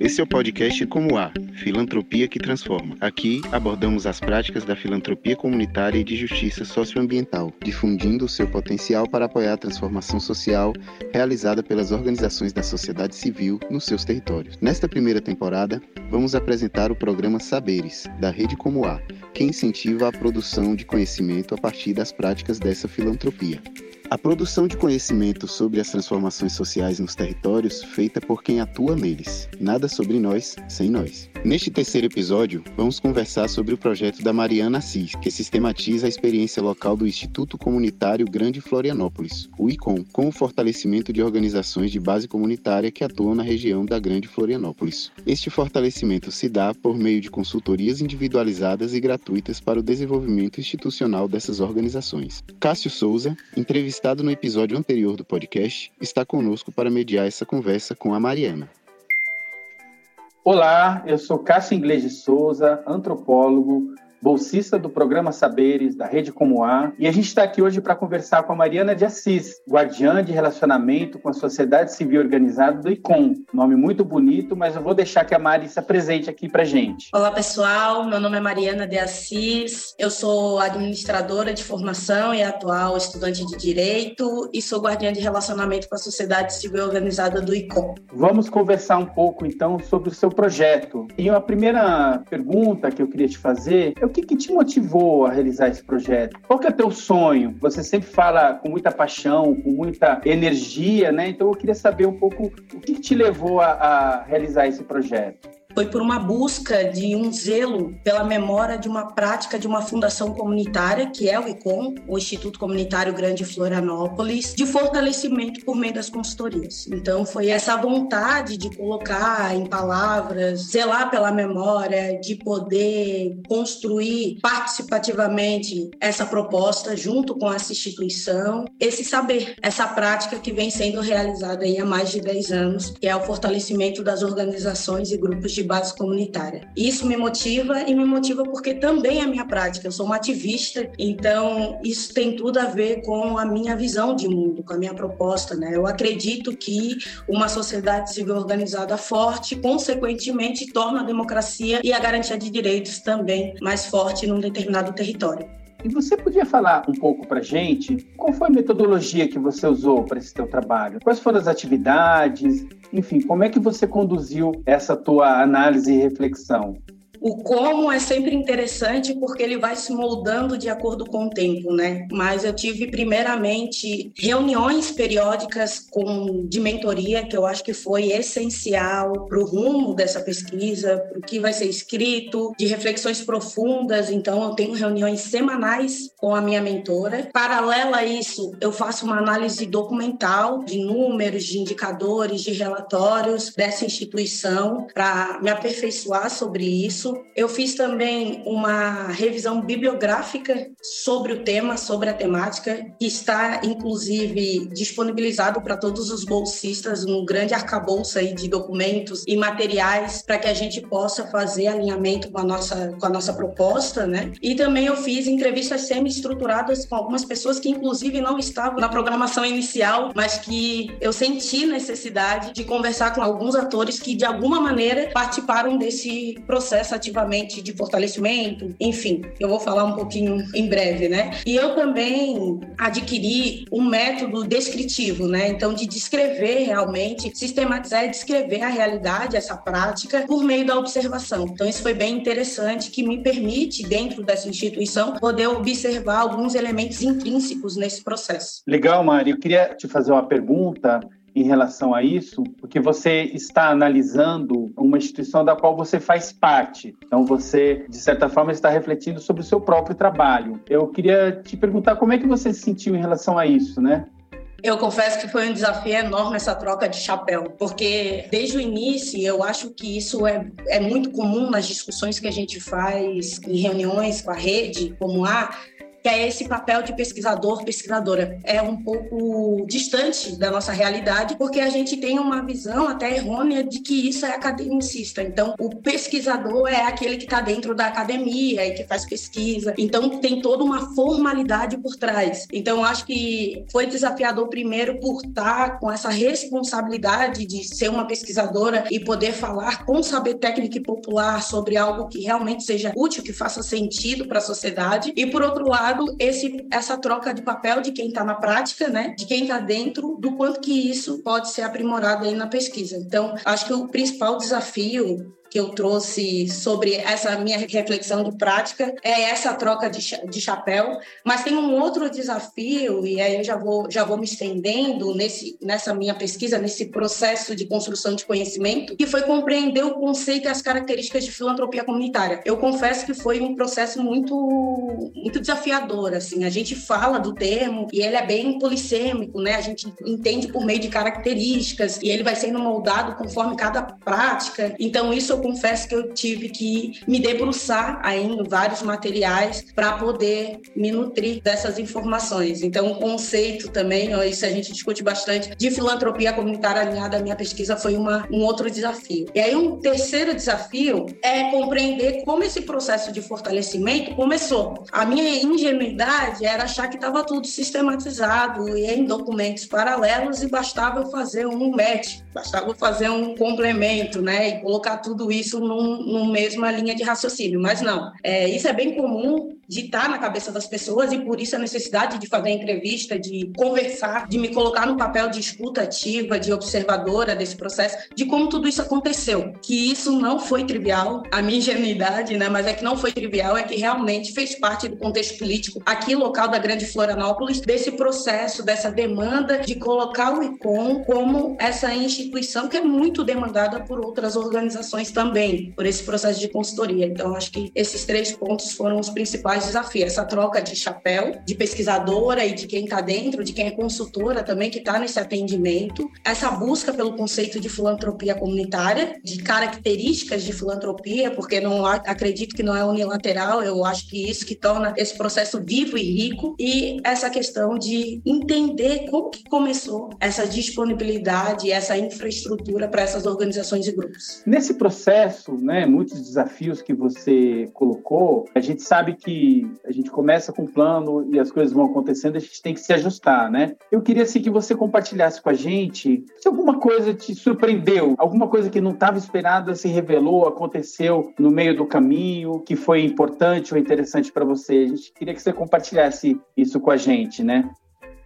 Esse é o podcast Como Há, Filantropia que Transforma. Aqui abordamos as práticas da filantropia comunitária e de justiça socioambiental, difundindo o seu potencial para apoiar a transformação social realizada pelas organizações da sociedade civil nos seus territórios. Nesta primeira temporada, vamos apresentar o programa Saberes, da Rede Como Há, que incentiva a produção de conhecimento a partir das práticas dessa filantropia. A produção de conhecimento sobre as transformações sociais nos territórios feita por quem atua neles. Nada sobre nós sem nós. Neste terceiro episódio, vamos conversar sobre o projeto da Mariana Assis, que sistematiza a experiência local do Instituto Comunitário Grande Florianópolis, o ICOM, com o fortalecimento de organizações de base comunitária que atuam na região da Grande Florianópolis. Este fortalecimento se dá por meio de consultorias individualizadas e gratuitas para o desenvolvimento institucional dessas organizações. Cássio Souza, entrevistado entrevistado no episódio anterior do podcast, está conosco para mediar essa conversa com a Mariana. Olá, eu sou Cássio Inglês de Souza, antropólogo, bolsista do programa Saberes da Rede Como A, e a gente está aqui hoje para conversar com a Mariana de Assis, guardiã de relacionamento com a sociedade civil organizada do ICOM. Nome muito bonito, mas eu vou deixar que a Mari se apresente aqui para gente. Olá, pessoal. Meu nome é Mariana de Assis. Eu sou administradora de formação e atual estudante de direito e sou guardiã de relacionamento com a sociedade civil organizada do ICOM. Vamos conversar um pouco então sobre o seu projeto. E uma primeira pergunta que eu queria te fazer, eu que, que te motivou a realizar esse projeto? Qual que é teu sonho? Você sempre fala com muita paixão, com muita energia, né? Então eu queria saber um pouco o que, que te levou a, a realizar esse projeto foi por uma busca de um zelo pela memória de uma prática de uma fundação comunitária, que é o ICOM, o Instituto Comunitário Grande Florianópolis, de fortalecimento por meio das consultorias. Então, foi essa vontade de colocar em palavras, zelar pela memória, de poder construir participativamente essa proposta junto com essa instituição, esse saber, essa prática que vem sendo realizada há mais de 10 anos, que é o fortalecimento das organizações e grupos de de base comunitária. Isso me motiva e me motiva porque também é minha prática. Eu sou uma ativista, então isso tem tudo a ver com a minha visão de mundo, com a minha proposta. Né? Eu acredito que uma sociedade civil organizada forte, consequentemente, torna a democracia e a garantia de direitos também mais forte num determinado território. E você podia falar um pouco para gente qual foi a metodologia que você usou para esse teu trabalho? Quais foram as atividades? Enfim, como é que você conduziu essa tua análise e reflexão? O como é sempre interessante porque ele vai se moldando de acordo com o tempo, né? Mas eu tive primeiramente reuniões periódicas com de mentoria que eu acho que foi essencial para o rumo dessa pesquisa, para o que vai ser escrito, de reflexões profundas. Então eu tenho reuniões semanais com a minha mentora. Paralela a isso, eu faço uma análise documental de números, de indicadores, de relatórios dessa instituição para me aperfeiçoar sobre isso eu fiz também uma revisão bibliográfica sobre o tema, sobre a temática, que está inclusive disponibilizado para todos os bolsistas um grande arcabouço aí de documentos e materiais para que a gente possa fazer alinhamento com a nossa com a nossa proposta, né? E também eu fiz entrevistas semi-estruturadas com algumas pessoas que inclusive não estavam na programação inicial, mas que eu senti necessidade de conversar com alguns atores que de alguma maneira participaram desse processo ativamente de fortalecimento, enfim, eu vou falar um pouquinho em breve, né? E eu também adquiri um método descritivo, né? Então, de descrever realmente, sistematizar e descrever a realidade, essa prática, por meio da observação. Então, isso foi bem interessante, que me permite, dentro dessa instituição, poder observar alguns elementos intrínsecos nesse processo. Legal, Mari. Eu queria te fazer uma pergunta em relação a isso, porque você está analisando uma instituição da qual você faz parte. Então, você, de certa forma, está refletindo sobre o seu próprio trabalho. Eu queria te perguntar como é que você se sentiu em relação a isso, né? Eu confesso que foi um desafio enorme essa troca de chapéu, porque desde o início eu acho que isso é, é muito comum nas discussões que a gente faz em reuniões com a rede, como a que é esse papel de pesquisador, pesquisadora. É um pouco distante da nossa realidade, porque a gente tem uma visão até errônea de que isso é academicista. Então, o pesquisador é aquele que está dentro da academia e que faz pesquisa. Então, tem toda uma formalidade por trás. Então, acho que foi desafiador primeiro por estar com essa responsabilidade de ser uma pesquisadora e poder falar com saber técnico e popular sobre algo que realmente seja útil, que faça sentido para a sociedade. E por outro lado, esse, essa troca de papel de quem está na prática, né, de quem está dentro, do quanto que isso pode ser aprimorado aí na pesquisa. Então, acho que o principal desafio que eu trouxe sobre essa minha reflexão de prática é essa troca de, de chapéu, mas tem um outro desafio e aí eu já vou já vou me estendendo nesse nessa minha pesquisa nesse processo de construção de conhecimento que foi compreender o conceito e as características de filantropia comunitária. Eu confesso que foi um processo muito muito desafiador assim. A gente fala do termo e ele é bem polissêmico, né? A gente entende por meio de características e ele vai sendo moldado conforme cada prática. Então isso confesso que eu tive que me debruçar aí em vários materiais para poder me nutrir dessas informações. Então, o conceito também, isso a gente discute bastante, de filantropia comunitária alinhada à minha pesquisa foi uma, um outro desafio. E aí, um terceiro desafio é compreender como esse processo de fortalecimento começou. A minha ingenuidade era achar que estava tudo sistematizado e em documentos paralelos e bastava eu fazer um match, bastava fazer um complemento, né, e colocar tudo isso num, numa mesma linha de raciocínio, mas não. É, isso é bem comum de estar na cabeça das pessoas e por isso a necessidade de fazer entrevista, de conversar, de me colocar no papel de escuta ativa, de observadora desse processo, de como tudo isso aconteceu. Que isso não foi trivial, a minha ingenuidade, né? Mas é que não foi trivial, é que realmente fez parte do contexto político aqui local da Grande Florianópolis, desse processo, dessa demanda de colocar o ICOM como essa instituição que é muito demandada por outras organizações também, por esse processo de consultoria. Então, acho que esses três pontos foram os principais mais desafio, essa troca de chapéu, de pesquisadora e de quem está dentro, de quem é consultora também, que está nesse atendimento, essa busca pelo conceito de filantropia comunitária, de características de filantropia, porque não acredito que não é unilateral, eu acho que isso que torna esse processo vivo e rico, e essa questão de entender como que começou essa disponibilidade, essa infraestrutura para essas organizações e grupos. Nesse processo, né, muitos desafios que você colocou, a gente sabe que a gente começa com um plano e as coisas vão acontecendo, a gente tem que se ajustar, né? Eu queria assim que você compartilhasse com a gente se alguma coisa te surpreendeu, alguma coisa que não estava esperada se revelou, aconteceu no meio do caminho, que foi importante ou interessante para você. A gente queria que você compartilhasse isso com a gente, né?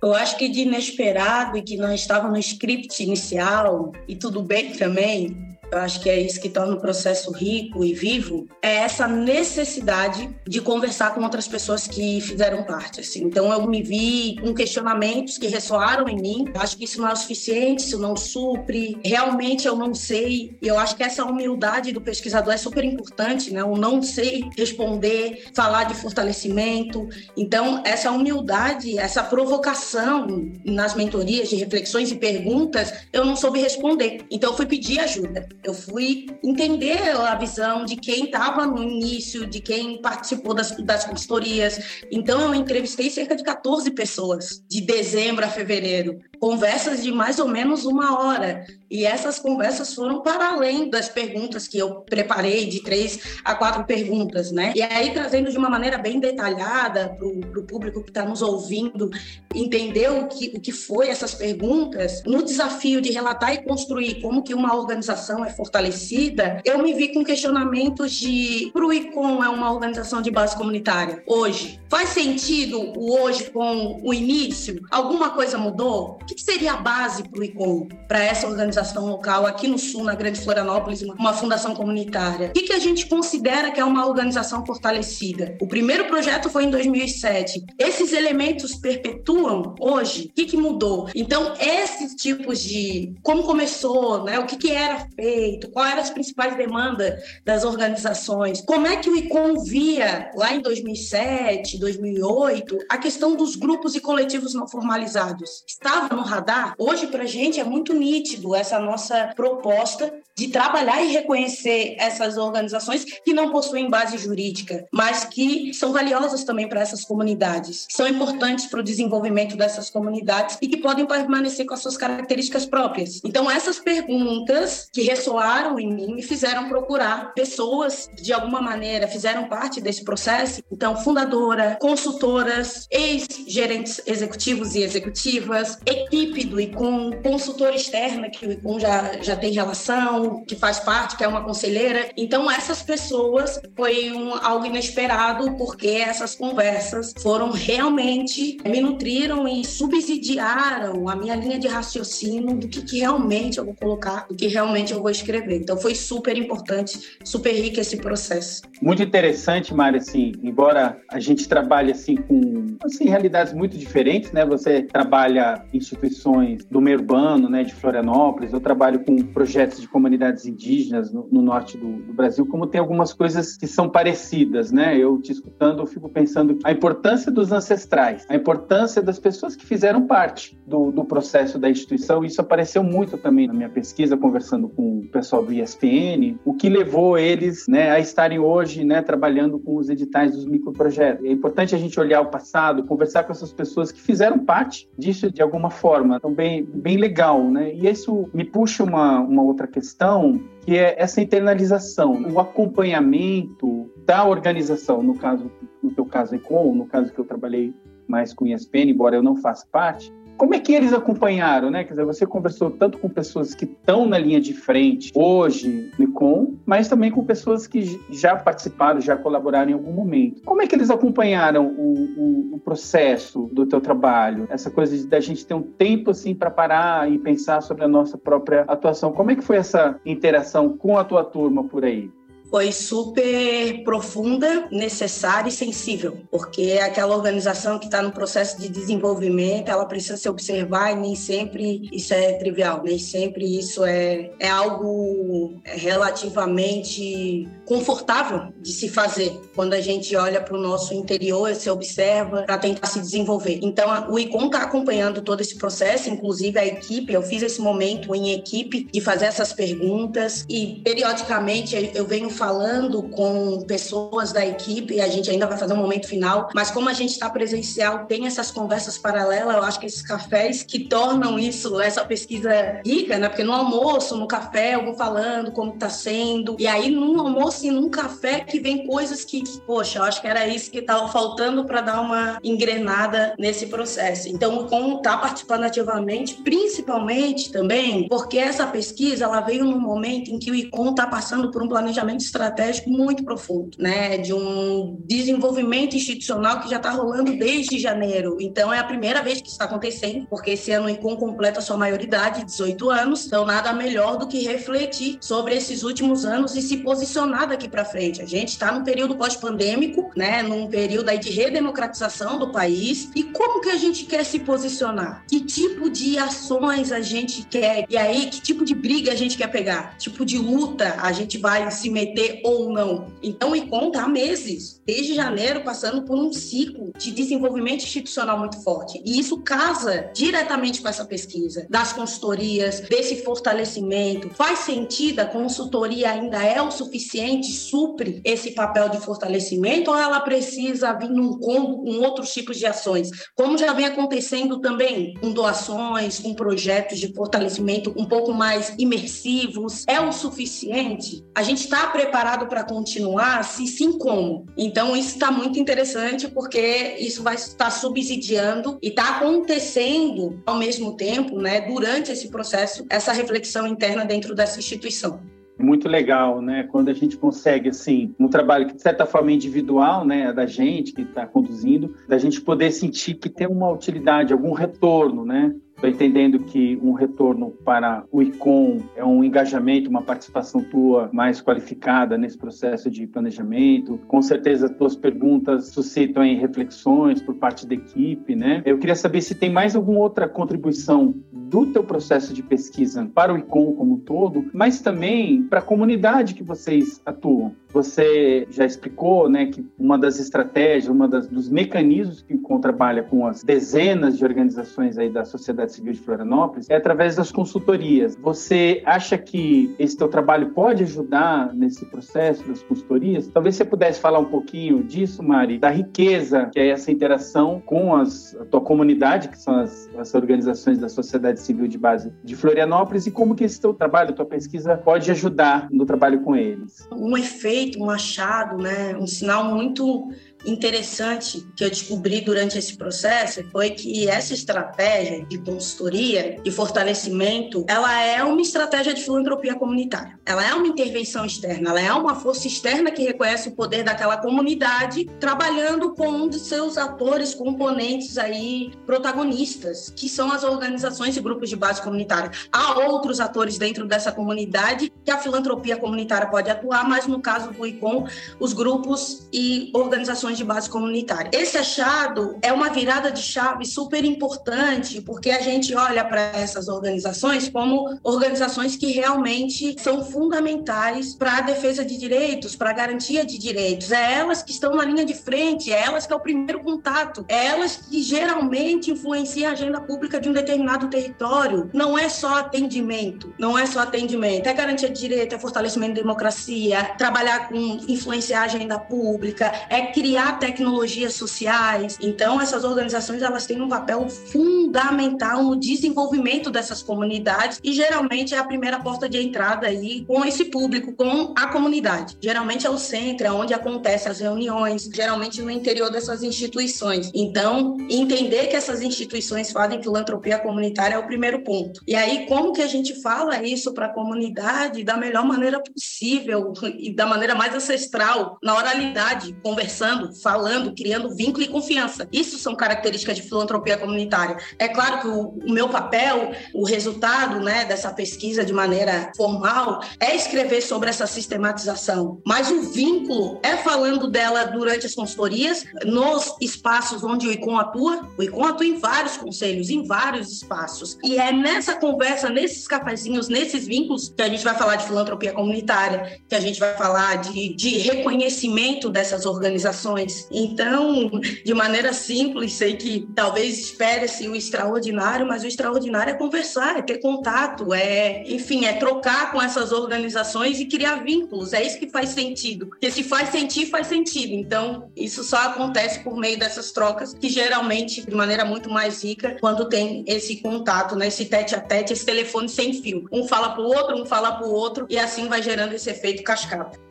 Eu acho que de inesperado e que não estava no script inicial, e tudo bem também, eu acho que é isso que torna o processo rico e vivo, é essa necessidade de conversar com outras pessoas que fizeram parte. Assim. Então, eu me vi com questionamentos que ressoaram em mim. Eu acho que isso não é o suficiente, isso não supre. Realmente eu não sei. E eu acho que essa humildade do pesquisador é super importante, né? O não sei responder, falar de fortalecimento. Então, essa humildade, essa provocação nas mentorias de reflexões e perguntas, eu não soube responder. Então, eu fui pedir ajuda. Eu fui entender a visão de quem estava no início, de quem participou das, das consultorias. Então, eu entrevistei cerca de 14 pessoas, de dezembro a fevereiro conversas de mais ou menos uma hora. E essas conversas foram para além das perguntas que eu preparei, de três a quatro perguntas, né? E aí, trazendo de uma maneira bem detalhada para o público que está nos ouvindo entender o que, o que foi essas perguntas, no desafio de relatar e construir como que uma organização é fortalecida, eu me vi com questionamentos de para o ICOM é uma organização de base comunitária hoje. Faz sentido o hoje com o início? Alguma coisa mudou? O que seria a base para o ICOM, para essa organização local aqui no Sul, na Grande Florianópolis, uma fundação comunitária? O que a gente considera que é uma organização fortalecida? O primeiro projeto foi em 2007. Esses elementos perpetuam hoje? O que, que mudou? Então, esses tipos de como começou, né? o que, que era feito, quais eram as principais demandas das organizações, como é que o ICOM via lá em 2007, 2008, a questão dos grupos e coletivos não formalizados. Estava no radar, hoje para a gente é muito nítido essa nossa proposta de trabalhar e reconhecer essas organizações que não possuem base jurídica, mas que são valiosas também para essas comunidades, são importantes para o desenvolvimento dessas comunidades e que podem permanecer com as suas características próprias. Então, essas perguntas que ressoaram em mim me fizeram procurar pessoas de alguma maneira, fizeram parte desse processo. Então, fundadora, consultoras, ex-gerentes executivos e executivas, equipe do ICOM, consultora externa, que o ICOM já, já tem relação, que faz parte, que é uma conselheira. Então, essas pessoas foi um, algo inesperado, porque essas conversas foram realmente, me nutriram e subsidiaram a minha linha de raciocínio do que, que realmente eu vou colocar, do que realmente eu vou escrever. Então, foi super importante, super rico esse processo. Muito interessante, Mari, assim, embora a gente trabalhe assim com assim, realidades muito diferentes, né? Você trabalha instituições do meio urbano, né, de Florianópolis, eu trabalho com projetos de comunidade comunidades indígenas no, no norte do, do, Brasil, como tem algumas coisas que são parecidas, né? Eu te escutando, eu fico pensando a importância dos ancestrais, a importância das pessoas que fizeram parte do, do processo da instituição. Isso apareceu muito também na minha pesquisa, conversando com o pessoal do ISPN, o que levou eles né, a estarem hoje né, trabalhando com os editais dos microprojetos. É importante a gente olhar o passado, conversar com essas pessoas que fizeram parte disso de alguma forma. Então, bem, bem legal, né? E isso me puxa uma, uma outra questão que é essa internalização, o acompanhamento da organização, no caso, no teu caso Econ, no caso que eu trabalhei mais com ESPN, embora eu não faça parte, como é que eles acompanharam, né? Quer dizer, você conversou tanto com pessoas que estão na linha de frente hoje no ICOM, mas também com pessoas que já participaram, já colaboraram em algum momento. Como é que eles acompanharam o, o, o processo do teu trabalho? Essa coisa de da gente ter um tempo assim para parar e pensar sobre a nossa própria atuação. Como é que foi essa interação com a tua turma por aí? Foi super profunda, necessária e sensível, porque é aquela organização que está no processo de desenvolvimento, ela precisa se observar e nem sempre isso é trivial, nem sempre isso é, é algo relativamente confortável de se fazer quando a gente olha para o nosso interior, se observa para tentar se desenvolver. Então, o ICOM está acompanhando todo esse processo, inclusive a equipe, eu fiz esse momento em equipe de fazer essas perguntas e periodicamente eu venho falando com pessoas da equipe, a gente ainda vai fazer um momento final, mas como a gente está presencial, tem essas conversas paralelas, eu acho que esses cafés que tornam isso, essa pesquisa rica, né? Porque no almoço, no café, eu vou falando como está sendo, e aí num almoço e num café que vem coisas que, que poxa, eu acho que era isso que estava faltando para dar uma engrenada nesse processo. Então, como está participando ativamente, principalmente também porque essa pesquisa ela veio num momento em que o ICOM está passando por um planejamento estratégico muito profundo, né? De um desenvolvimento institucional que já está rolando desde janeiro. Então, é a primeira vez que isso está acontecendo, porque esse ano o ICOM completa sua maioridade, 18 anos. Então, nada melhor do que refletir sobre esses últimos anos e se posicionar daqui para frente. A gente está num período pós-pandêmico, né? Num período aí de redemocratização do país. E como que a gente quer se posicionar? Que tipo de ações a gente quer? E aí, que tipo de briga a gente quer pegar? Tipo de luta a gente vai se meter ou não. Então, ICOM está há meses, desde janeiro, passando por um ciclo de desenvolvimento institucional muito forte. E isso casa diretamente com essa pesquisa das consultorias, desse fortalecimento. Faz sentido? A consultoria ainda é o suficiente, supre esse papel de fortalecimento, ou ela precisa vir num combo com outros tipos de ações? Como já vem acontecendo também com doações, com projetos de fortalecimento um pouco mais imersivos, é o suficiente? A gente está preparado para continuar? Se sim, como? Então, isso está muito interessante porque isso vai estar subsidiando e está acontecendo ao mesmo tempo, né, durante esse processo, essa reflexão interna dentro dessa instituição muito legal, né? Quando a gente consegue, assim, um trabalho que, de certa forma, é individual, né? Da gente que está conduzindo, da gente poder sentir que tem uma utilidade, algum retorno, né? Estou entendendo que um retorno para o ICOM é um engajamento, uma participação tua mais qualificada nesse processo de planejamento. Com certeza, tuas perguntas suscitam reflexões por parte da equipe, né? Eu queria saber se tem mais alguma outra contribuição do teu processo de pesquisa para o ICOM como um todo, mas também para a comunidade que vocês atuam. Você já explicou, né, que uma das estratégias, uma das, dos mecanismos que o ICOM trabalha com as dezenas de organizações aí da sociedade civil de Florianópolis é através das consultorias. Você acha que esse teu trabalho pode ajudar nesse processo das consultorias? Talvez você pudesse falar um pouquinho disso, Mari, da riqueza que é essa interação com as, a tua comunidade, que são as, as organizações da sociedade civil de base de Florianópolis, e como que esse teu trabalho, tua pesquisa pode ajudar no trabalho com eles. Um efeito, um achado, né, um sinal muito interessante que eu descobri durante esse processo foi que essa estratégia de consultoria, de fortalecimento, ela é uma estratégia de filantropia comunitária. Ela é uma intervenção externa, ela é uma força externa que reconhece o poder daquela comunidade, trabalhando com um dos seus atores, componentes aí, protagonistas, que são as organizações e grupos de base comunitária. Há outros atores dentro dessa comunidade que a filantropia comunitária pode atuar, mas no caso do ICOM, os grupos e organizações de base comunitária. Esse achado é uma virada de chave super importante, porque a gente olha para essas organizações como organizações que realmente são fundamentais para a defesa de direitos, para a garantia de direitos. É elas que estão na linha de frente, é elas que é o primeiro contato, é elas que geralmente influenciam a agenda pública de um determinado território. Não é só atendimento, não é só atendimento, é garantia de direito, é fortalecimento da democracia, trabalhar com influenciar a agenda pública, é criar criar tecnologias sociais. Então, essas organizações elas têm um papel fundamental no desenvolvimento dessas comunidades e geralmente é a primeira porta de entrada aí com esse público, com a comunidade. Geralmente é o centro, é onde acontecem as reuniões, geralmente no interior dessas instituições. Então, entender que essas instituições fazem filantropia comunitária é o primeiro ponto. E aí, como que a gente fala isso para a comunidade da melhor maneira possível e da maneira mais ancestral, na oralidade, conversando, falando, criando vínculo e confiança. Isso são características de filantropia comunitária. É claro que o, o meu papel, o resultado né, dessa pesquisa de maneira formal, é escrever sobre essa sistematização. Mas o vínculo é falando dela durante as consultorias, nos espaços onde o ICOM atua. O ICOM atua em vários conselhos, em vários espaços. E é nessa conversa, nesses cafezinhos, nesses vínculos, que a gente vai falar de filantropia comunitária, que a gente vai falar de, de reconhecimento dessas organizações então, de maneira simples, sei que talvez espere-se o extraordinário, mas o extraordinário é conversar, é ter contato, é, enfim, é trocar com essas organizações e criar vínculos. É isso que faz sentido. Porque se faz sentido, faz sentido. Então, isso só acontece por meio dessas trocas, que geralmente, de maneira muito mais rica, quando tem esse contato, né? esse tete a tete, esse telefone sem fio. Um fala para o outro, um fala para o outro, e assim vai gerando esse efeito cascata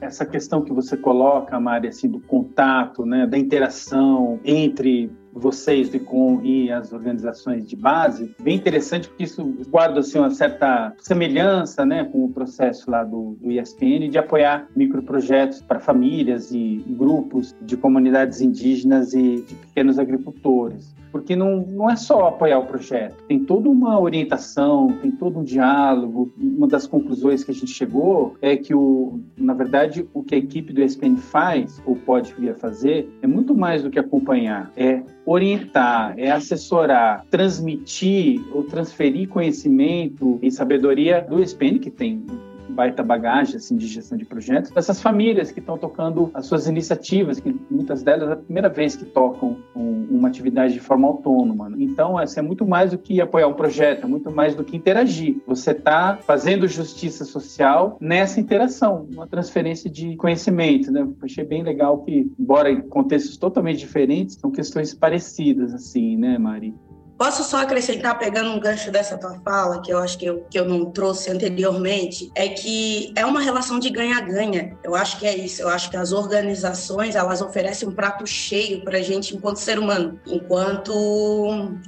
essa questão que você coloca, Mari, assim, do contato, né, da interação entre vocês do ICOM e as organizações de base, bem interessante porque isso guarda assim, uma certa semelhança né, com o processo lá do, do ISPN de apoiar microprojetos para famílias e grupos de comunidades indígenas e de pequenos agricultores porque não, não é só apoiar o projeto, tem toda uma orientação, tem todo um diálogo. Uma das conclusões que a gente chegou é que, o, na verdade, o que a equipe do ESPN faz, ou pode vir a fazer, é muito mais do que acompanhar, é orientar, é assessorar, transmitir ou transferir conhecimento e sabedoria do ESPN, que tem baita bagagem assim, de gestão de projetos, dessas famílias que estão tocando as suas iniciativas, que muitas delas é a primeira vez que tocam um, uma atividade de forma autônoma. Né? Então, é muito mais do que apoiar um projeto, é muito mais do que interagir. Você está fazendo justiça social nessa interação, uma transferência de conhecimento. Né? achei bem legal que, embora em contextos totalmente diferentes, são questões parecidas, assim, né, Mari? Posso só acrescentar, pegando um gancho dessa tua fala, que eu acho que eu, que eu não trouxe anteriormente, é que é uma relação de ganha-ganha. Eu acho que é isso. Eu acho que as organizações, elas oferecem um prato cheio para a gente enquanto ser humano, enquanto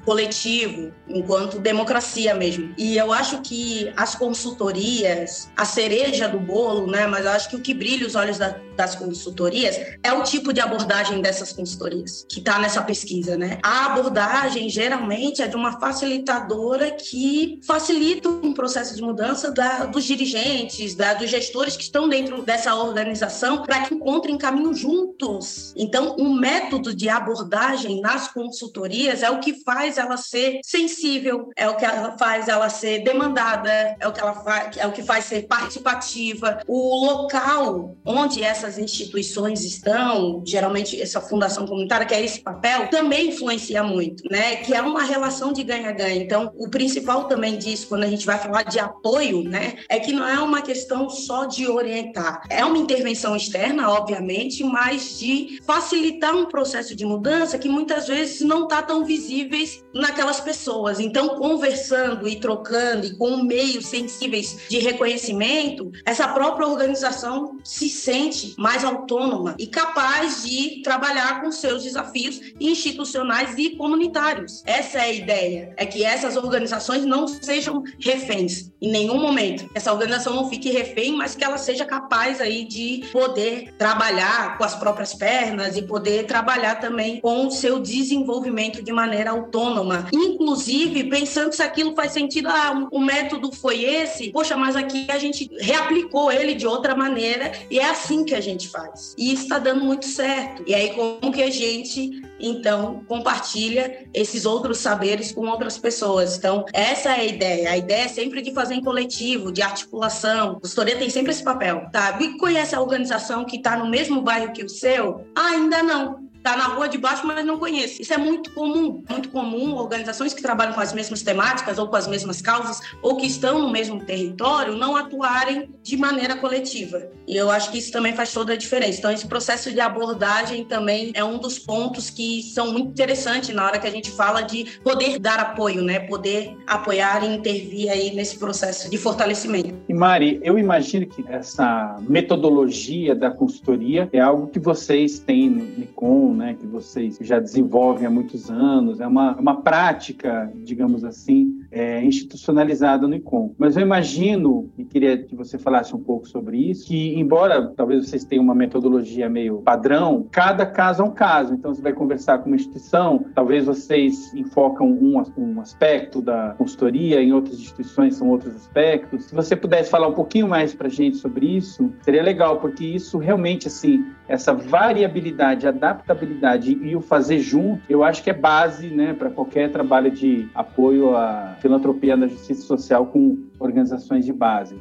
coletivo, enquanto democracia mesmo. E eu acho que as consultorias, a cereja do bolo, né? Mas eu acho que o que brilha os olhos da, das consultorias é o tipo de abordagem dessas consultorias que está nessa pesquisa, né? A abordagem, geralmente, é de uma facilitadora que facilita um processo de mudança da, dos dirigentes, da, dos gestores que estão dentro dessa organização para que encontrem caminho juntos. Então, um método de abordagem nas consultorias é o que faz ela ser sensível, é o que ela faz ela ser demandada, é o que ela faz, é o que faz ser participativa. O local onde essas instituições estão, geralmente essa fundação comunitária, que é esse papel, também influencia muito, né? Que é uma relação de ganha-ganha. Então, o principal também disso, quando a gente vai falar de apoio, né, é que não é uma questão só de orientar. É uma intervenção externa, obviamente, mas de facilitar um processo de mudança que muitas vezes não está tão visíveis naquelas pessoas. Então, conversando e trocando e com meios sensíveis de reconhecimento, essa própria organização se sente mais autônoma e capaz de trabalhar com seus desafios institucionais e comunitários. Essa é a ideia, é que essas organizações não sejam reféns em nenhum momento. Essa organização não fique refém, mas que ela seja capaz aí de poder trabalhar com as próprias pernas e poder trabalhar também com o seu desenvolvimento de maneira autônoma, inclusive pensando se aquilo faz sentido, ah, o método foi esse, poxa, mas aqui a gente reaplicou ele de outra maneira e é assim que a gente faz. E está dando muito certo. E aí como que a gente então compartilha esses outros saberes com outras pessoas. Então, essa é a ideia. A ideia é sempre de fazer em coletivo, de articulação. A consultoria tem sempre esse papel, tá? E conhece a organização que está no mesmo bairro que o seu? Ah, ainda não está na rua de baixo, mas não conhece. Isso é muito comum, muito comum. Organizações que trabalham com as mesmas temáticas ou com as mesmas causas ou que estão no mesmo território não atuarem de maneira coletiva. E eu acho que isso também faz toda a diferença. Então, esse processo de abordagem também é um dos pontos que são muito interessantes na hora que a gente fala de poder dar apoio, né? Poder apoiar e intervir aí nesse processo de fortalecimento. E Mari, eu imagino que essa metodologia da consultoria é algo que vocês têm no NICOM, né, que vocês já desenvolvem há muitos anos, é uma, uma prática, digamos assim, é, institucionalizada no ICOM. Mas eu imagino, e queria que você falasse um pouco sobre isso, que embora talvez vocês tenham uma metodologia meio padrão, cada caso é um caso. Então você vai conversar com uma instituição, talvez vocês enfocam um, um aspecto da consultoria, em outras instituições são outros aspectos. Se você pudesse falar um pouquinho mais para gente sobre isso, seria legal, porque isso realmente, assim, essa variabilidade, adaptabilidade e o fazer junto, eu acho que é base né, para qualquer trabalho de apoio à filantropia na justiça social com organizações de base.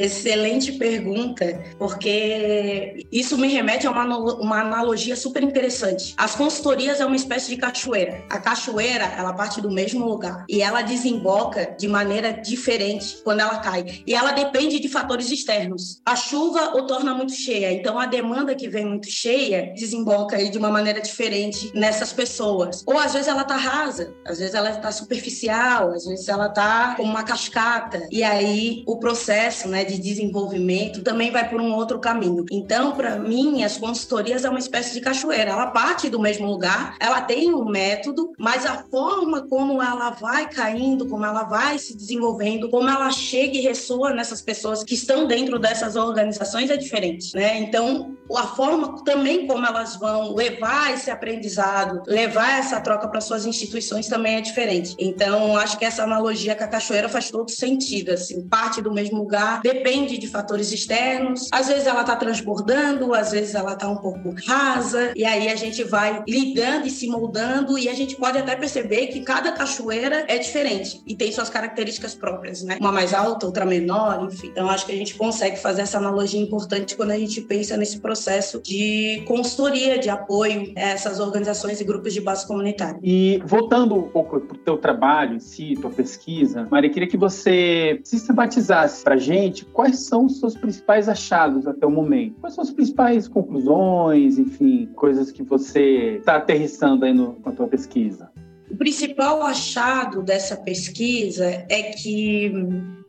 Excelente pergunta, porque isso me remete a uma, uma analogia super interessante. As consultorias é uma espécie de cachoeira. A cachoeira, ela parte do mesmo lugar e ela desemboca de maneira diferente quando ela cai. E ela depende de fatores externos. A chuva o torna muito cheia, então a demanda que vem muito cheia desemboca aí de uma maneira diferente nessas pessoas. Ou às vezes ela tá rasa, às vezes ela tá superficial, às vezes ela tá como uma cascata. E aí o processo, né, de desenvolvimento também vai por um outro caminho. Então, para mim, as consultorias é uma espécie de cachoeira. Ela parte do mesmo lugar, ela tem um método, mas a forma como ela vai caindo, como ela vai se desenvolvendo, como ela chega e ressoa nessas pessoas que estão dentro dessas organizações é diferente, né? Então, a forma também como elas vão levar esse aprendizado, levar essa troca para suas instituições também é diferente. Então, acho que essa analogia com a cachoeira faz todo sentido, assim, parte do mesmo lugar, depende de fatores externos. Às vezes ela está transbordando, às vezes ela está um pouco rasa, e aí a gente vai lidando e se moldando, e a gente pode até perceber que cada cachoeira é diferente e tem suas características próprias, né? Uma mais alta, outra menor, enfim. Então acho que a gente consegue fazer essa analogia importante quando a gente pensa nesse processo de consultoria, de apoio a essas organizações e grupos de base comunitária. E voltando um pouco para o teu trabalho em si, tua pesquisa, Maria, queria que você sistematizasse para a gente quais são os seus principais achados até o momento? Quais são as principais conclusões, enfim, coisas que você está aterrissando aí no, com a tua pesquisa? O principal achado dessa pesquisa é que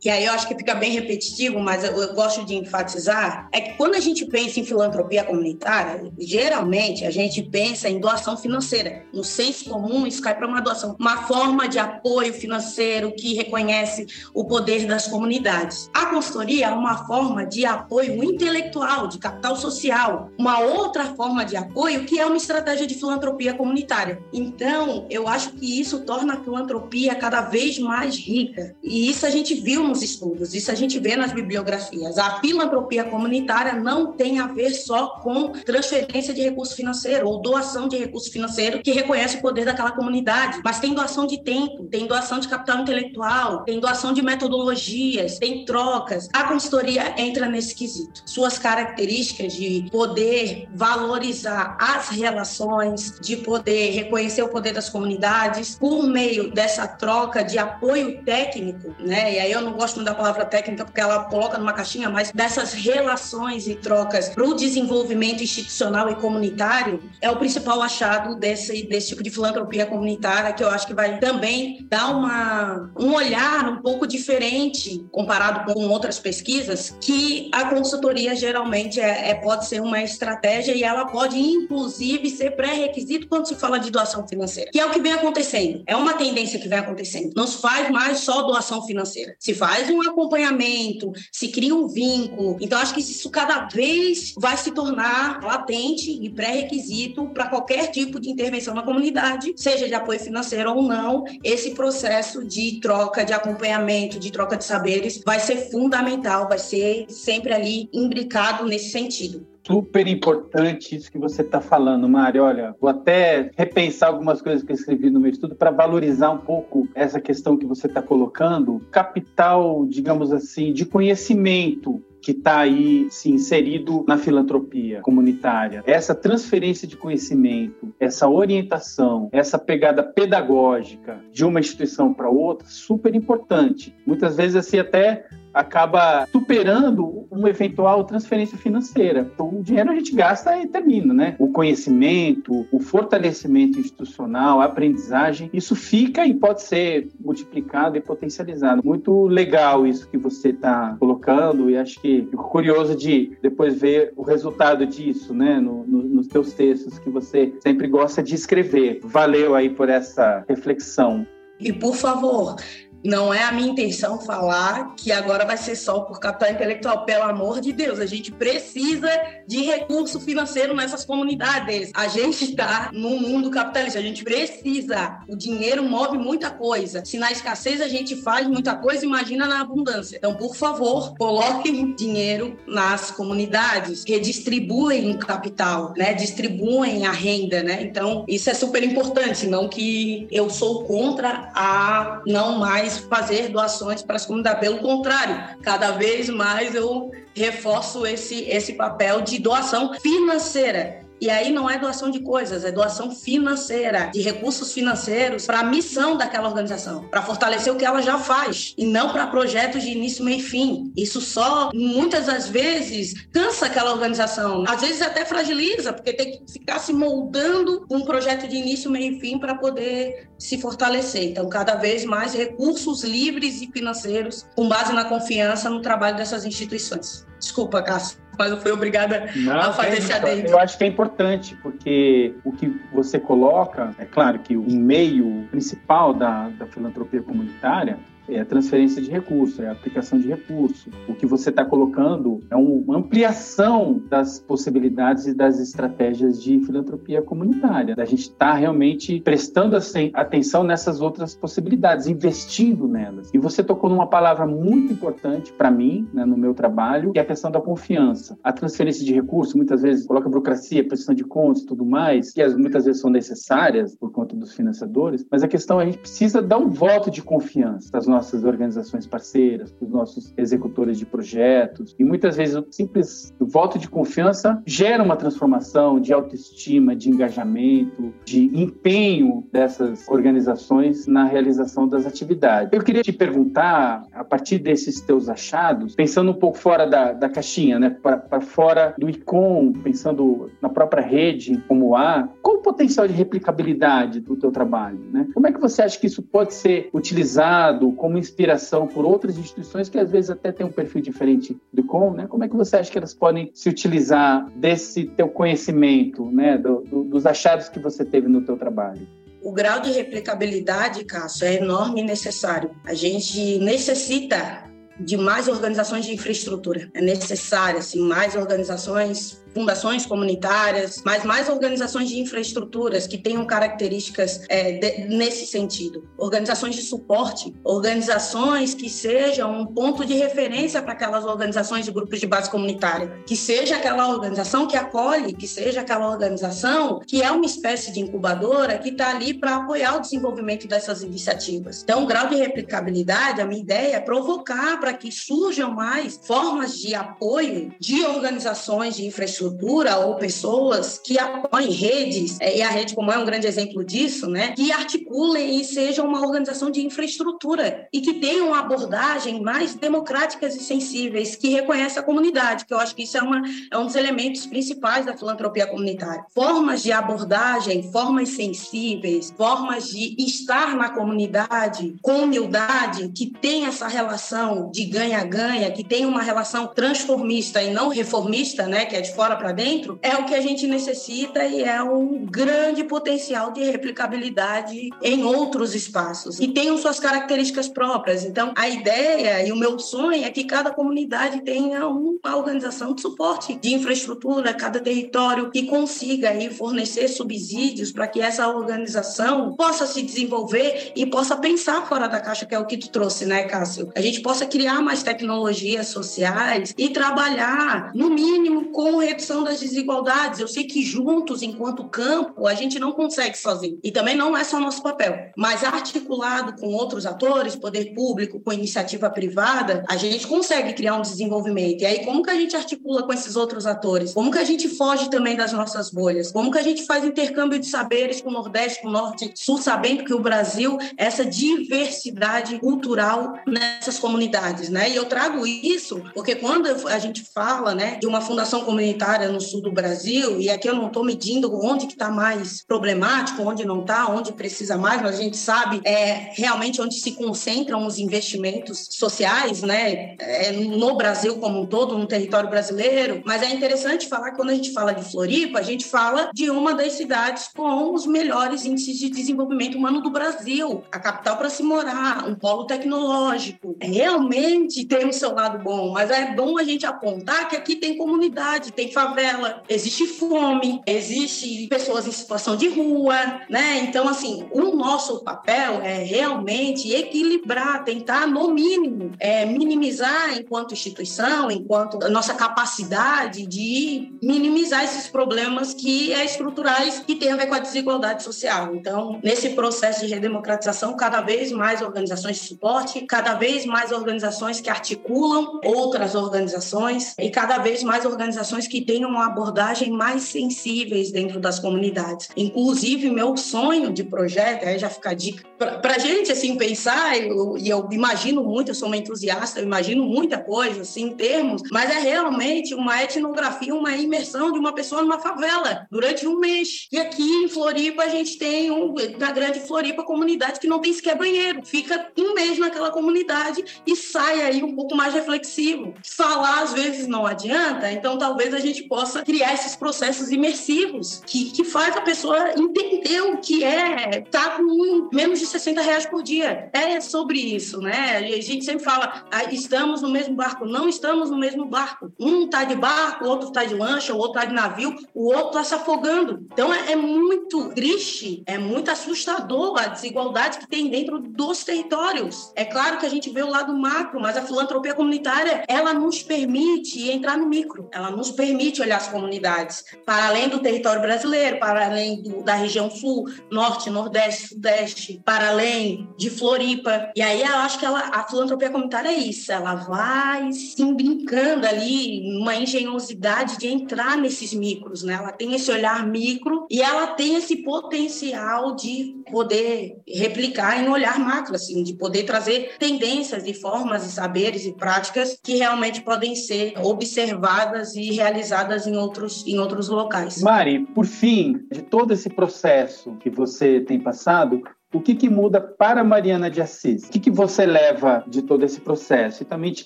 que aí eu acho que fica bem repetitivo, mas eu, eu, gosto de enfatizar, é que quando a gente pensa em filantropia comunitária, geralmente a gente pensa em doação financeira. No senso comum, isso cai para uma doação, uma forma de apoio financeiro que reconhece o poder das comunidades. A consultoria é uma forma de apoio intelectual, de capital social, uma outra forma de apoio que é uma estratégia de filantropia comunitária. Então, eu acho que isso torna a filantropia cada vez mais rica. E isso a gente viu nos estudos, isso a gente vê nas bibliografias. A filantropia comunitária não tem a ver só com transferência de recurso financeiro ou doação de recurso financeiro que reconhece o poder daquela comunidade, mas tem doação de tempo, tem doação de capital intelectual, tem doação de metodologias, tem trocas. A consultoria entra nesse quesito. Suas características de poder valorizar as relações, de poder reconhecer o poder das comunidades por meio dessa troca de apoio técnico, né? E aí eu não gosto muito da palavra técnica porque ela coloca numa caixinha, mas dessas relações e trocas para o desenvolvimento institucional e comunitário é o principal achado desse, desse tipo de filantropia comunitária que eu acho que vai também dar uma, um olhar um pouco diferente comparado com outras pesquisas que a consultoria geralmente é, é pode ser uma estratégia e ela pode inclusive ser pré-requisito quando se fala de doação financeira, que é o que vem acontecendo. É uma tendência que vem acontecendo. Não se faz mais só doação financeira. Se faz um acompanhamento, se cria um vínculo. Então, acho que isso cada vez vai se tornar latente e pré-requisito para qualquer tipo de intervenção na comunidade, seja de apoio financeiro ou não. Esse processo de troca, de acompanhamento, de troca de saberes vai ser fundamental, vai ser sempre ali imbricado nesse sentido super importante isso que você está falando, Mário. Olha, vou até repensar algumas coisas que eu escrevi no meu estudo para valorizar um pouco essa questão que você está colocando. Capital, digamos assim, de conhecimento que está aí se inserido na filantropia comunitária. Essa transferência de conhecimento, essa orientação, essa pegada pedagógica de uma instituição para outra, super importante. Muitas vezes assim até acaba superando uma eventual transferência financeira. Então, o dinheiro a gente gasta e termina, né? O conhecimento, o fortalecimento institucional, a aprendizagem, isso fica e pode ser multiplicado e potencializado. Muito legal isso que você está colocando e acho que fico curioso de depois ver o resultado disso, né? No, no, nos teus textos que você sempre gosta de escrever. Valeu aí por essa reflexão. E por favor, não é a minha intenção falar que agora vai ser só por capital intelectual. Pelo amor de Deus, a gente precisa de recurso financeiro nessas comunidades. A gente está no mundo capitalista, a gente precisa. O dinheiro move muita coisa. Se na escassez a gente faz muita coisa, imagina na abundância. Então, por favor, coloquem dinheiro nas comunidades, redistribuem o capital, né? Distribuem a renda, né? Então, isso é super importante, não que eu sou contra a não mais mais fazer doações para as comunidades. Pelo contrário, cada vez mais eu reforço esse, esse papel de doação financeira. E aí não é doação de coisas, é doação financeira, de recursos financeiros para a missão daquela organização, para fortalecer o que ela já faz e não para projetos de início, meio e fim. Isso só muitas das vezes cansa aquela organização, às vezes até fragiliza, porque tem que ficar se moldando um projeto de início, meio e fim para poder se fortalecer. Então, cada vez mais recursos livres e financeiros com base na confiança no trabalho dessas instituições. Desculpa, Cássio mas eu fui obrigada Não, a fazer esse adendo. Eu acho que é importante, porque o que você coloca, é claro que o meio principal da, da filantropia comunitária é transferência de recursos, é aplicação de recursos. O que você está colocando é uma ampliação das possibilidades e das estratégias de filantropia comunitária. A gente está realmente prestando atenção nessas outras possibilidades, investindo nelas. E você tocou numa palavra muito importante para mim, né, no meu trabalho, que é a questão da confiança. A transferência de recursos, muitas vezes, coloca burocracia, prestação de contas tudo mais, que muitas vezes são necessárias por conta dos financiadores, mas a questão é a gente precisa dar um voto de confiança nossas organizações parceiras, para os nossos executores de projetos. E muitas vezes o simples voto de confiança gera uma transformação de autoestima, de engajamento, de empenho dessas organizações na realização das atividades. Eu queria te perguntar, a partir desses teus achados, pensando um pouco fora da, da caixinha, né, para fora do ICOM, pensando na própria rede como há, qual o potencial de replicabilidade do teu trabalho? Né? Como é que você acha que isso pode ser utilizado como inspiração por outras instituições que às vezes até têm um perfil diferente do com, né? Como é que você acha que elas podem se utilizar desse teu conhecimento, né, do, do, dos achados que você teve no teu trabalho? O grau de replicabilidade, Cássio, é enorme e necessário. A gente necessita de mais organizações de infraestrutura. É necessário, assim, mais organizações fundações comunitárias, mas mais organizações de infraestruturas que tenham características é, de, nesse sentido. Organizações de suporte, organizações que sejam um ponto de referência para aquelas organizações de grupos de base comunitária, que seja aquela organização que acolhe, que seja aquela organização que é uma espécie de incubadora que está ali para apoiar o desenvolvimento dessas iniciativas. Então, o grau de replicabilidade, a minha ideia é provocar para que surjam mais formas de apoio de organizações de infraestrutura ou pessoas que apoiem redes, é, e a Rede Comum é um grande exemplo disso, né? Que articulem e sejam uma organização de infraestrutura e que tenham abordagem mais democráticas e sensíveis, que reconhece a comunidade, que eu acho que isso é, uma, é um dos elementos principais da filantropia comunitária. Formas de abordagem, formas sensíveis, formas de estar na comunidade com humildade, que tem essa relação de ganha-ganha, que tem uma relação transformista e não reformista, né, que é de fora para dentro, é o que a gente necessita e é um grande potencial de replicabilidade em outros espaços. E tem suas características próprias. Então, a ideia e o meu sonho é que cada comunidade tenha uma organização de suporte de infraestrutura, cada território que consiga aí fornecer subsídios para que essa organização possa se desenvolver e possa pensar fora da caixa, que é o que tu trouxe, né, Cássio? A gente possa criar mais tecnologias sociais e trabalhar, no mínimo, com redução das desigualdades. Eu sei que juntos, enquanto campo, a gente não consegue sozinho. E também não é só nosso papel. Mas articulado com outros atores, poder público, com iniciativa privada, a gente consegue criar um desenvolvimento. E aí, como que a gente articula com esses outros atores? Como que a gente foge também das nossas bolhas? Como que a gente faz intercâmbio de saberes com o Nordeste, com o Norte, Sul, sabendo que o Brasil, essa diversidade cultural nessas comunidades, né? E eu trago isso porque quando a gente fala, né, de uma fundação comunitária no sul do Brasil, e aqui eu não estou medindo onde que está mais problemático, onde não está, onde precisa mais, mas a gente sabe é realmente onde se concentram os investimentos sociais, né, é, no Brasil como um todo, no território brasileiro. Mas é interessante falar que quando a gente fala de Floripa, a gente fala de uma das cidades com os melhores índices de desenvolvimento humano do Brasil, a capital para se morar, um polo tecnológico. Realmente tem o seu lado bom, mas é bom a gente apontar que aqui tem comunidade, tem favela, existe fome, existe pessoas em situação de rua, né? Então, assim, o nosso papel é realmente equilibrar, tentar, no mínimo, é, minimizar enquanto instituição, enquanto nossa capacidade de minimizar esses problemas que é estruturais que tem a ver com a desigualdade social. Então, nesse processo de redemocratização, cada vez mais organizações de suporte, cada vez mais organizações que articulam outras organizações e cada vez mais organizações que tenham uma abordagem mais sensíveis dentro das comunidades. Inclusive, meu sonho de projeto, aí já fica a dica, para a gente assim pensar, e eu, eu, imagino muito, eu sou uma entusiasta, eu imagino muita coisa assim em termos, mas é realmente uma etnografia, uma imersão de uma pessoa numa favela durante um mês. E aqui em Floripa a gente tem um, na grande Floripa comunidade que não tem sequer banheiro, fica um mês naquela comunidade e sai aí um pouco mais reflexivo. Falar às vezes não adianta, então talvez a gente possa criar esses processos imersivos que, que faz a pessoa entender o que é estar tá com menos de 60 reais por dia. É sobre isso, né? A gente sempre fala, ah, estamos no mesmo barco. Não estamos no mesmo barco. Um está de barco, o outro está de lancha, o outro está de navio, o outro está se afogando. Então é, é muito triste, é muito assustador a desigualdade que tem dentro dos territórios. É claro que a gente vê o lado macro, mas a filantropia comunitária, ela nos permite entrar no micro. Ela nos permite olhar as comunidades para além do território brasileiro, para além do, da região sul, norte, nordeste, sudeste, para além de Floripa. E aí eu acho que ela, a filantropia comunitária é isso, ela vai se brincando ali, uma engenhosidade de entrar nesses micros, né? Ela tem esse olhar micro e ela tem esse potencial de poder replicar em olhar macro, assim, de poder trazer tendências e formas e saberes e práticas que realmente podem ser observadas e realizadas em outros, em outros locais. Mari, por fim, de todo esse processo que você tem passado, o que, que muda para Mariana de Assis? O que, que você leva de todo esse processo? E também te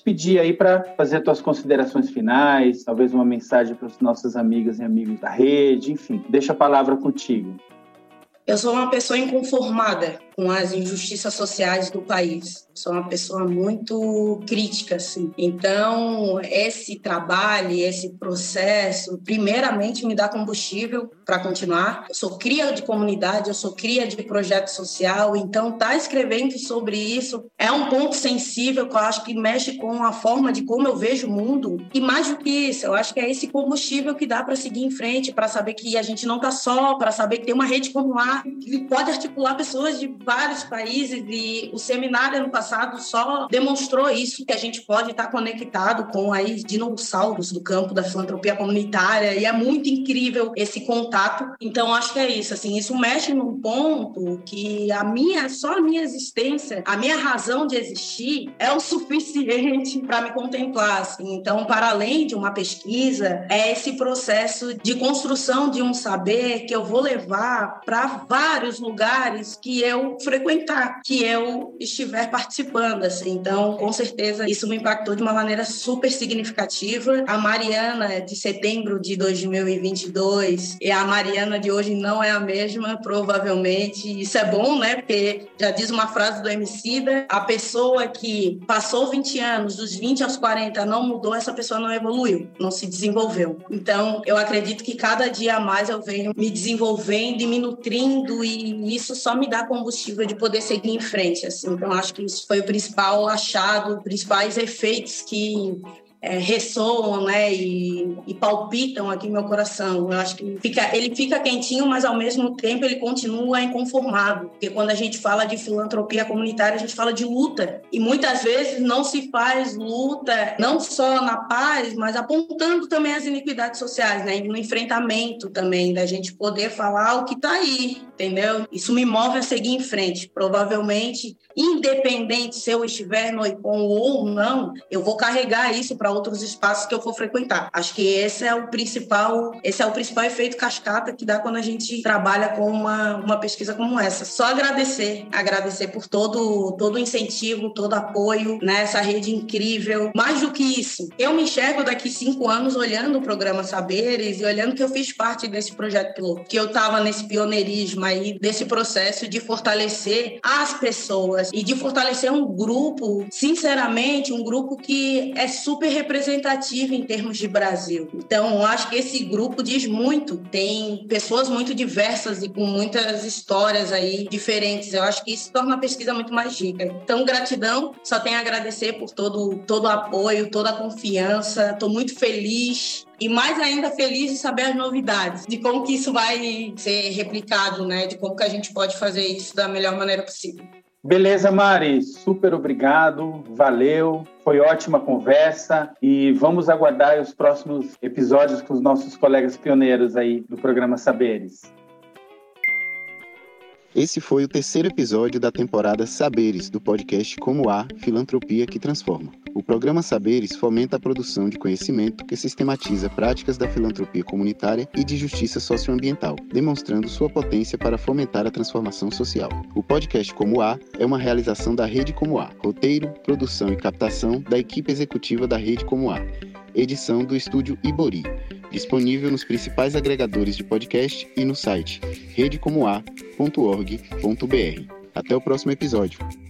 pedir aí para fazer as tuas considerações finais, talvez uma mensagem para os nossos amigas e amigos da rede, enfim, deixa a palavra contigo. Eu sou uma pessoa inconformada com as injustiças sociais do país. Sou uma pessoa muito crítica, assim. Então, esse trabalho, esse processo, primeiramente me dá combustível para continuar. Eu sou cria de comunidade, eu sou cria de projeto social, então tá escrevendo sobre isso é um ponto sensível que eu acho que mexe com a forma de como eu vejo o mundo. E mais do que isso, eu acho que é esse combustível que dá para seguir em frente, para saber que a gente não tá só, para saber que tem uma rede como a que pode articular pessoas de vários países e o seminário ano passado só demonstrou isso, que a gente pode estar conectado com aí dinossauros do campo da filantropia comunitária e é muito incrível esse contato. Então acho que é isso, assim, isso mexe num ponto que a minha, só a minha existência, a minha razão de existir é o suficiente para me contemplar, assim. Então, para além de uma pesquisa, é esse processo de construção de um saber que eu vou levar para vários lugares que eu frequentar, que eu estiver participando, assim. Então, com certeza, isso me impactou de uma maneira super significativa. A Mariana de setembro de 2022 e a Mariana de hoje não é a mesma, provavelmente. Isso é bom, né? Porque já diz uma frase do Emicida, a pessoa que passou 20 anos, dos 20 aos 40, não mudou, essa pessoa não evoluiu, não se desenvolveu. Então, eu acredito que cada dia mais eu venho me desenvolvendo e me nutrindo e isso só me dá combustível de poder seguir em frente. Assim. Então, acho que isso foi o principal achado, principais efeitos que é, ressoam né, e, e, palpitam aqui meu coração. Eu acho que fica, ele fica quentinho, mas ao mesmo tempo ele continua inconformado. Porque quando a gente fala de filantropia comunitária, a gente fala de luta. E muitas vezes não se faz luta não só na paz, mas apontando também as iniquidades sociais, né? no enfrentamento também, da gente poder falar o que está aí, entendeu? Isso me move a seguir em frente. Provavelmente, independente se eu estiver no IPOM ou não, eu vou carregar isso para outros espaços que eu for frequentar. Acho que esse é o principal, esse é o principal efeito cascata que dá quando a gente trabalha com uma, uma pesquisa como essa. Só agradecer, agradecer por todo todo incentivo, todo apoio nessa né? rede incrível. Mais do que isso, eu me enxergo daqui cinco anos olhando o programa Saberes e olhando que eu fiz parte desse projeto piloto, que eu estava nesse pioneirismo aí, desse processo de fortalecer as pessoas e de fortalecer um grupo, sinceramente, um grupo que é super representativa em termos de Brasil. Então, acho que esse grupo diz muito. Tem pessoas muito diversas e com muitas histórias aí diferentes. Eu acho que isso torna a pesquisa muito mais rica. Então, gratidão. Só tenho a agradecer por todo, todo o apoio, toda a confiança. Estou muito feliz e mais ainda feliz de saber as novidades, de como que isso vai ser replicado, né? De como que a gente pode fazer isso da melhor maneira possível. Beleza, Mari, super obrigado, valeu, foi ótima conversa e vamos aguardar os próximos episódios com os nossos colegas pioneiros aí do programa Saberes. Esse foi o terceiro episódio da temporada Saberes do podcast Como Há Filantropia que Transforma. O programa Saberes fomenta a produção de conhecimento que sistematiza práticas da filantropia comunitária e de justiça socioambiental, demonstrando sua potência para fomentar a transformação social. O podcast Como Há é uma realização da Rede Como Há, roteiro, produção e captação da equipe executiva da Rede Como Há, edição do estúdio Ibori disponível nos principais agregadores de podcast e no site redecomoa.org.br. Até o próximo episódio.